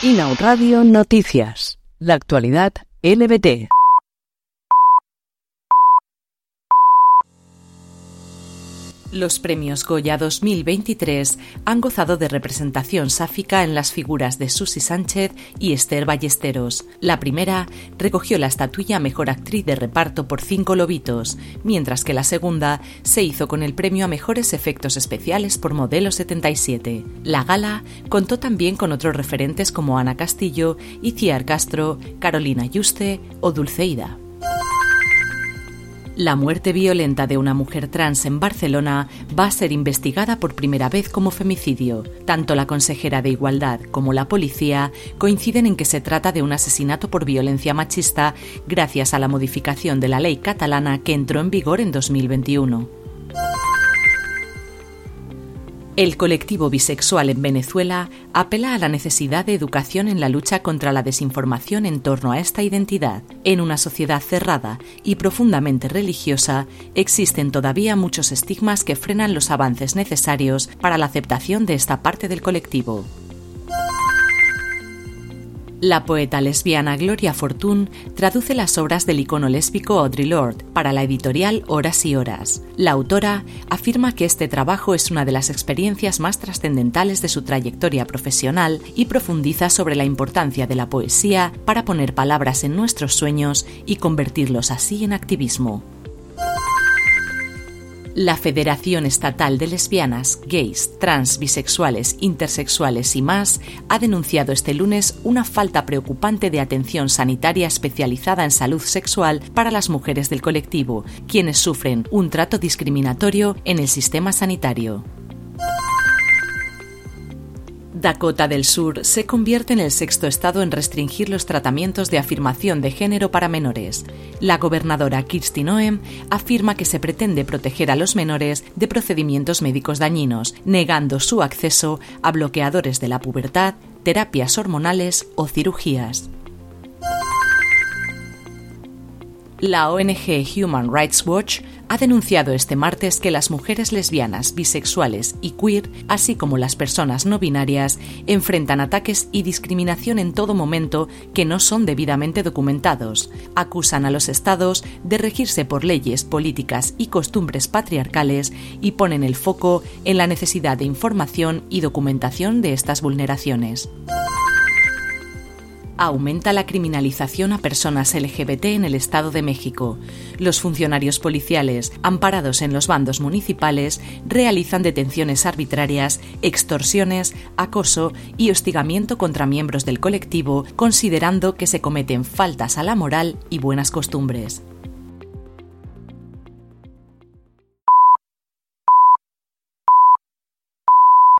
Inau Radio Noticias. La actualidad LBT. Los premios Goya 2023 han gozado de representación sáfica en las figuras de Susi Sánchez y Esther Ballesteros. La primera recogió la estatuilla Mejor Actriz de Reparto por Cinco Lobitos, mientras que la segunda se hizo con el premio a Mejores Efectos Especiales por Modelo 77. La gala contó también con otros referentes como Ana Castillo, Iciar Castro, Carolina Yuste o Dulceida. La muerte violenta de una mujer trans en Barcelona va a ser investigada por primera vez como femicidio. Tanto la consejera de Igualdad como la policía coinciden en que se trata de un asesinato por violencia machista gracias a la modificación de la ley catalana que entró en vigor en 2021. El colectivo bisexual en Venezuela apela a la necesidad de educación en la lucha contra la desinformación en torno a esta identidad. En una sociedad cerrada y profundamente religiosa, existen todavía muchos estigmas que frenan los avances necesarios para la aceptación de esta parte del colectivo. La poeta lesbiana Gloria Fortune traduce las obras del icono lésbico Audre Lorde para la editorial Horas y Horas. La autora afirma que este trabajo es una de las experiencias más trascendentales de su trayectoria profesional y profundiza sobre la importancia de la poesía para poner palabras en nuestros sueños y convertirlos así en activismo. La Federación Estatal de Lesbianas, Gays, Trans, Bisexuales, Intersexuales y más ha denunciado este lunes una falta preocupante de atención sanitaria especializada en salud sexual para las mujeres del colectivo, quienes sufren un trato discriminatorio en el sistema sanitario. Dakota del Sur se convierte en el sexto estado en restringir los tratamientos de afirmación de género para menores. La gobernadora Kirsty Noem afirma que se pretende proteger a los menores de procedimientos médicos dañinos, negando su acceso a bloqueadores de la pubertad, terapias hormonales o cirugías. La ONG Human Rights Watch ha denunciado este martes que las mujeres lesbianas, bisexuales y queer, así como las personas no binarias, enfrentan ataques y discriminación en todo momento que no son debidamente documentados. Acusan a los estados de regirse por leyes, políticas y costumbres patriarcales y ponen el foco en la necesidad de información y documentación de estas vulneraciones aumenta la criminalización a personas LGBT en el Estado de México. Los funcionarios policiales, amparados en los bandos municipales, realizan detenciones arbitrarias, extorsiones, acoso y hostigamiento contra miembros del colectivo, considerando que se cometen faltas a la moral y buenas costumbres.